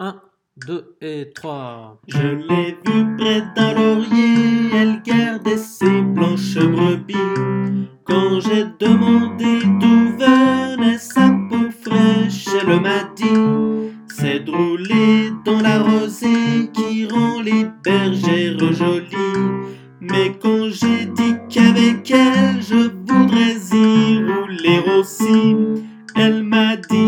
1, 2 et 3. Je l'ai vue près d'un laurier, elle gardait ses blanches brebis. Quand j'ai demandé d'où venait sa peau fraîche, elle m'a dit C'est de rouler dans la rosée qui rend les bergères jolies. Mais quand j'ai dit qu'avec elle je voudrais y rouler aussi, elle m'a dit.